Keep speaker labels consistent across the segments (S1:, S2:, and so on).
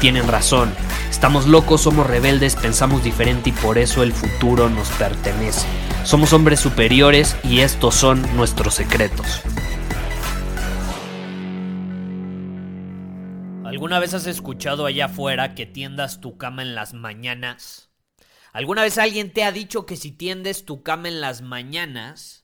S1: tienen razón. Estamos locos, somos rebeldes, pensamos diferente y por eso el futuro nos pertenece. Somos hombres superiores y estos son nuestros secretos. ¿Alguna vez has escuchado allá afuera que tiendas tu cama en las mañanas? ¿Alguna vez alguien te ha dicho que si tiendes tu cama en las mañanas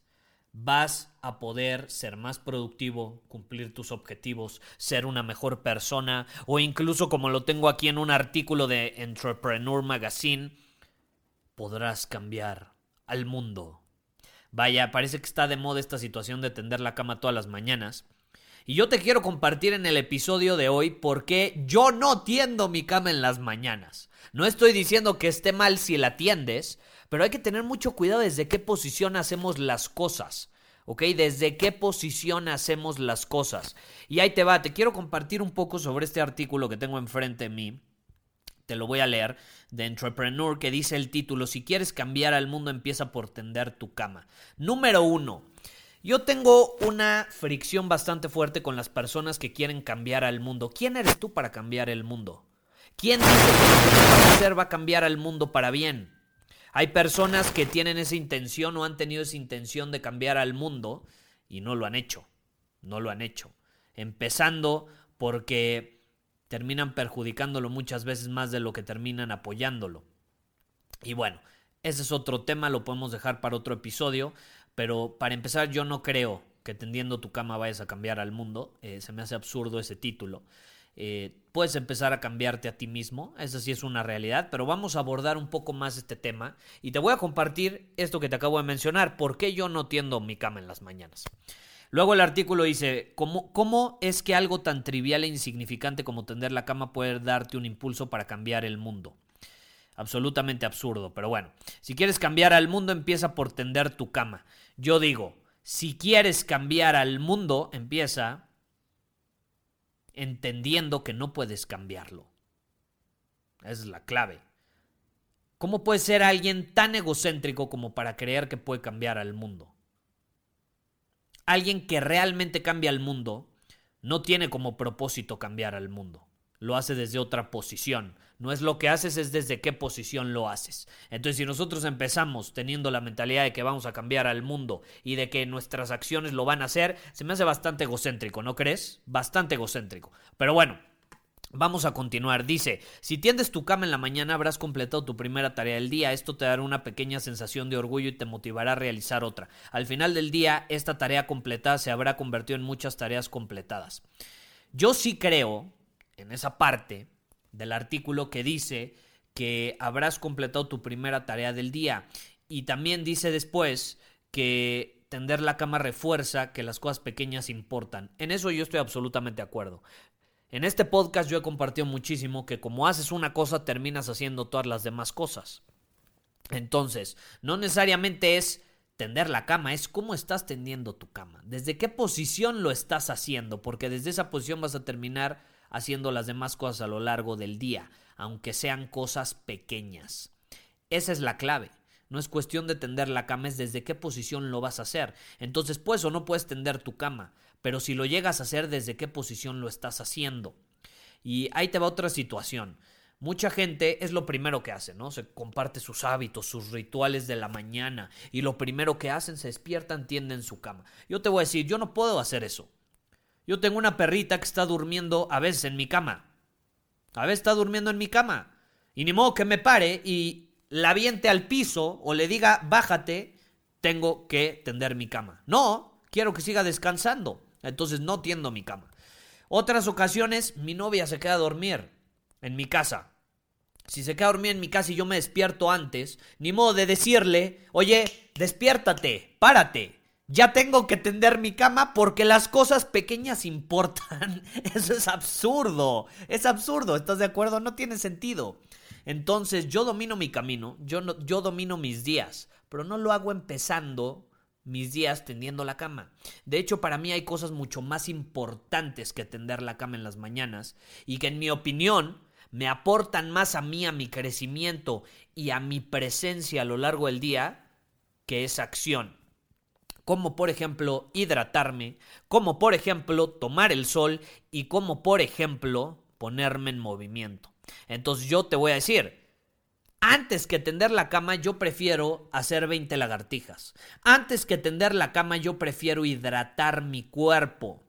S1: vas a poder ser más productivo, cumplir tus objetivos, ser una mejor persona o incluso como lo tengo aquí en un artículo de Entrepreneur Magazine, podrás cambiar al mundo? Vaya, parece que está de moda esta situación de tender la cama todas las mañanas. Y yo te quiero compartir en el episodio de hoy por qué yo no tiendo mi cama en las mañanas. No estoy diciendo que esté mal si la tiendes, pero hay que tener mucho cuidado desde qué posición hacemos las cosas. ¿Ok? Desde qué posición hacemos las cosas. Y ahí te va, te quiero compartir un poco sobre este artículo que tengo enfrente de mí. Te lo voy a leer de Entrepreneur que dice el título, si quieres cambiar al mundo empieza por tender tu cama. Número uno, yo tengo una fricción bastante fuerte con las personas que quieren cambiar al mundo. ¿Quién eres tú para cambiar el mundo? ¿Quién dice que lo que va a cambiar al mundo para bien? Hay personas que tienen esa intención o han tenido esa intención de cambiar al mundo y no lo han hecho. No lo han hecho. Empezando porque terminan perjudicándolo muchas veces más de lo que terminan apoyándolo. Y bueno, ese es otro tema, lo podemos dejar para otro episodio, pero para empezar yo no creo que tendiendo tu cama vayas a cambiar al mundo, eh, se me hace absurdo ese título. Eh, puedes empezar a cambiarte a ti mismo, esa sí es una realidad, pero vamos a abordar un poco más este tema y te voy a compartir esto que te acabo de mencionar, por qué yo no tiendo mi cama en las mañanas. Luego el artículo dice, ¿cómo, ¿cómo es que algo tan trivial e insignificante como tender la cama puede darte un impulso para cambiar el mundo? Absolutamente absurdo, pero bueno, si quieres cambiar al mundo empieza por tender tu cama. Yo digo, si quieres cambiar al mundo, empieza entendiendo que no puedes cambiarlo. Esa es la clave. ¿Cómo puede ser alguien tan egocéntrico como para creer que puede cambiar al mundo? Alguien que realmente cambia al mundo no tiene como propósito cambiar al mundo. Lo hace desde otra posición, no es lo que haces, es desde qué posición lo haces. Entonces, si nosotros empezamos teniendo la mentalidad de que vamos a cambiar al mundo y de que nuestras acciones lo van a hacer, se me hace bastante egocéntrico, ¿no crees? Bastante egocéntrico. Pero bueno, Vamos a continuar. Dice, si tiendes tu cama en la mañana habrás completado tu primera tarea del día. Esto te dará una pequeña sensación de orgullo y te motivará a realizar otra. Al final del día, esta tarea completada se habrá convertido en muchas tareas completadas. Yo sí creo, en esa parte, del artículo que dice que habrás completado tu primera tarea del día. Y también dice después que tender la cama refuerza que las cosas pequeñas importan. En eso yo estoy absolutamente de acuerdo. En este podcast yo he compartido muchísimo que como haces una cosa terminas haciendo todas las demás cosas. Entonces, no necesariamente es tender la cama, es cómo estás tendiendo tu cama, desde qué posición lo estás haciendo, porque desde esa posición vas a terminar haciendo las demás cosas a lo largo del día, aunque sean cosas pequeñas. Esa es la clave. No es cuestión de tender la cama, es desde qué posición lo vas a hacer. Entonces, puedes o no puedes tender tu cama, pero si lo llegas a hacer, desde qué posición lo estás haciendo. Y ahí te va otra situación. Mucha gente es lo primero que hace, ¿no? Se comparte sus hábitos, sus rituales de la mañana y lo primero que hacen, se despiertan, tienden su cama. Yo te voy a decir, yo no puedo hacer eso. Yo tengo una perrita que está durmiendo a veces en mi cama. A veces está durmiendo en mi cama. Y ni modo que me pare y la aviente al piso o le diga, bájate, tengo que tender mi cama. No, quiero que siga descansando. Entonces no tiendo mi cama. Otras ocasiones, mi novia se queda a dormir en mi casa. si se queda dormida en mi casa y yo me despierto antes, ni modo de decirle, oye, despiértate, párate. Ya tengo que tender mi cama porque las cosas pequeñas importan. Eso es absurdo. Es absurdo. ¿Estás de acuerdo? No tiene sentido. Entonces yo domino mi camino, yo, yo domino mis días, pero no lo hago empezando mis días tendiendo la cama. De hecho, para mí hay cosas mucho más importantes que tender la cama en las mañanas y que en mi opinión me aportan más a mí, a mi crecimiento y a mi presencia a lo largo del día que esa acción. Como por ejemplo hidratarme, como por ejemplo tomar el sol y como por ejemplo ponerme en movimiento. Entonces yo te voy a decir, antes que tender la cama, yo prefiero hacer 20 lagartijas. Antes que tender la cama, yo prefiero hidratar mi cuerpo.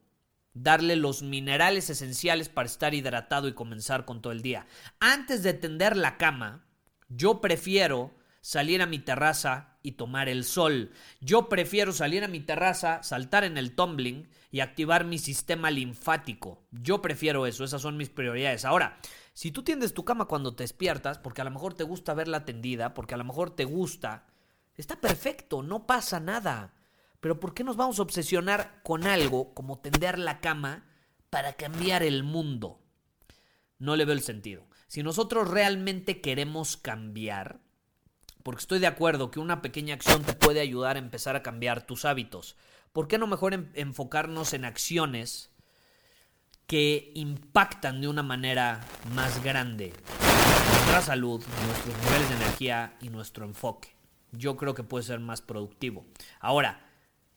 S1: Darle los minerales esenciales para estar hidratado y comenzar con todo el día. Antes de tender la cama, yo prefiero salir a mi terraza y tomar el sol. Yo prefiero salir a mi terraza, saltar en el tumbling y activar mi sistema linfático. Yo prefiero eso, esas son mis prioridades. Ahora, si tú tiendes tu cama cuando te despiertas, porque a lo mejor te gusta verla tendida, porque a lo mejor te gusta, está perfecto, no pasa nada. Pero ¿por qué nos vamos a obsesionar con algo como tender la cama para cambiar el mundo? No le veo el sentido. Si nosotros realmente queremos cambiar, porque estoy de acuerdo que una pequeña acción te puede ayudar a empezar a cambiar tus hábitos, ¿por qué no mejor enfocarnos en acciones que impactan de una manera más grande nuestra salud, nuestros niveles de energía y nuestro enfoque. Yo creo que puede ser más productivo. Ahora,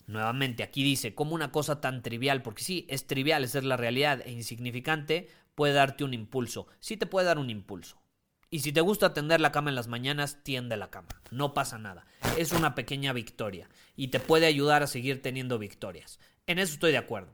S1: nuevamente, aquí dice, como una cosa tan trivial, porque sí, es trivial, es la realidad e insignificante, puede darte un impulso. Sí te puede dar un impulso. Y si te gusta tender la cama en las mañanas, tiende la cama. No pasa nada. Es una pequeña victoria y te puede ayudar a seguir teniendo victorias. En eso estoy de acuerdo.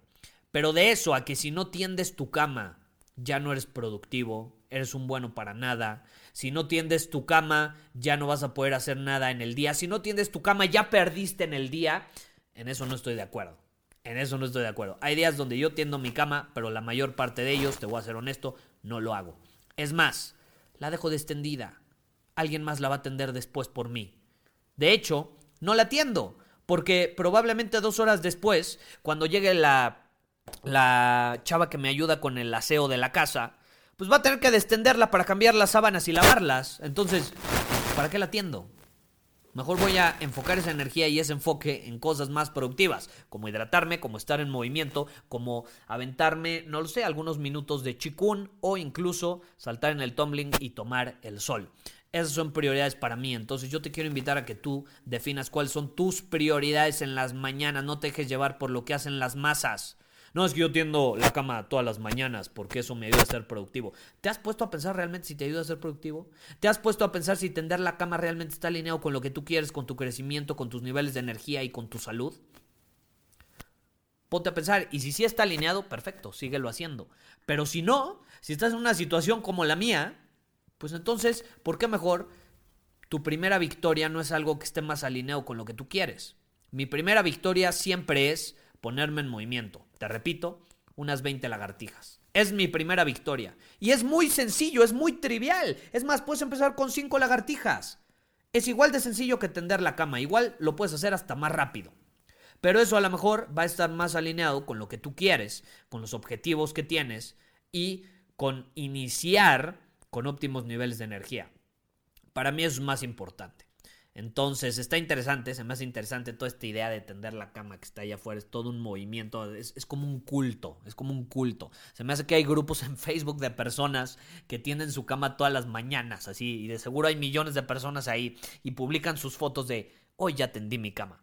S1: Pero de eso a que si no tiendes tu cama, ya no eres productivo, eres un bueno para nada. Si no tiendes tu cama, ya no vas a poder hacer nada en el día. Si no tiendes tu cama, ya perdiste en el día. En eso no estoy de acuerdo. En eso no estoy de acuerdo. Hay días donde yo tiendo mi cama, pero la mayor parte de ellos, te voy a ser honesto, no lo hago. Es más, la dejo extendida. Alguien más la va a atender después por mí. De hecho, no la atiendo, porque probablemente dos horas después, cuando llegue la la chava que me ayuda con el aseo de la casa, pues va a tener que descenderla para cambiar las sábanas y lavarlas. Entonces, ¿para qué la atiendo? Mejor voy a enfocar esa energía y ese enfoque en cosas más productivas, como hidratarme, como estar en movimiento, como aventarme, no lo sé, algunos minutos de chikun o incluso saltar en el tumbling y tomar el sol. Esas son prioridades para mí. Entonces yo te quiero invitar a que tú definas cuáles son tus prioridades en las mañanas. No te dejes llevar por lo que hacen las masas. No es que yo tiendo la cama todas las mañanas porque eso me ayuda a ser productivo. ¿Te has puesto a pensar realmente si te ayuda a ser productivo? ¿Te has puesto a pensar si tender la cama realmente está alineado con lo que tú quieres, con tu crecimiento, con tus niveles de energía y con tu salud? Ponte a pensar, y si sí está alineado, perfecto, síguelo haciendo. Pero si no, si estás en una situación como la mía, pues entonces, ¿por qué mejor tu primera victoria no es algo que esté más alineado con lo que tú quieres? Mi primera victoria siempre es ponerme en movimiento. Te repito, unas 20 lagartijas. Es mi primera victoria. Y es muy sencillo, es muy trivial. Es más, puedes empezar con 5 lagartijas. Es igual de sencillo que tender la cama. Igual lo puedes hacer hasta más rápido. Pero eso a lo mejor va a estar más alineado con lo que tú quieres, con los objetivos que tienes y con iniciar con óptimos niveles de energía. Para mí es más importante. Entonces está interesante, se me hace interesante toda esta idea de tender la cama que está allá afuera, es todo un movimiento, es, es, como un culto, es como un culto. Se me hace que hay grupos en Facebook de personas que tienden su cama todas las mañanas, así, y de seguro hay millones de personas ahí y publican sus fotos de hoy ya tendí mi cama.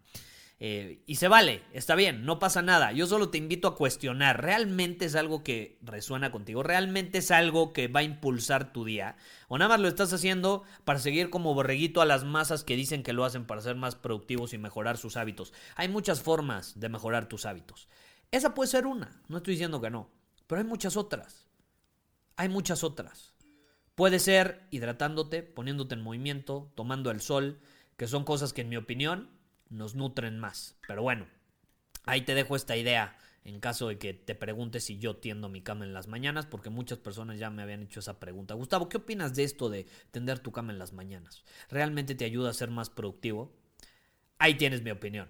S1: Eh, y se vale, está bien, no pasa nada. Yo solo te invito a cuestionar, ¿realmente es algo que resuena contigo? ¿Realmente es algo que va a impulsar tu día? ¿O nada más lo estás haciendo para seguir como borreguito a las masas que dicen que lo hacen para ser más productivos y mejorar sus hábitos? Hay muchas formas de mejorar tus hábitos. Esa puede ser una, no estoy diciendo que no, pero hay muchas otras. Hay muchas otras. Puede ser hidratándote, poniéndote en movimiento, tomando el sol, que son cosas que en mi opinión nos nutren más. Pero bueno, ahí te dejo esta idea en caso de que te preguntes si yo tiendo mi cama en las mañanas, porque muchas personas ya me habían hecho esa pregunta. Gustavo, ¿qué opinas de esto de tender tu cama en las mañanas? ¿Realmente te ayuda a ser más productivo? Ahí tienes mi opinión.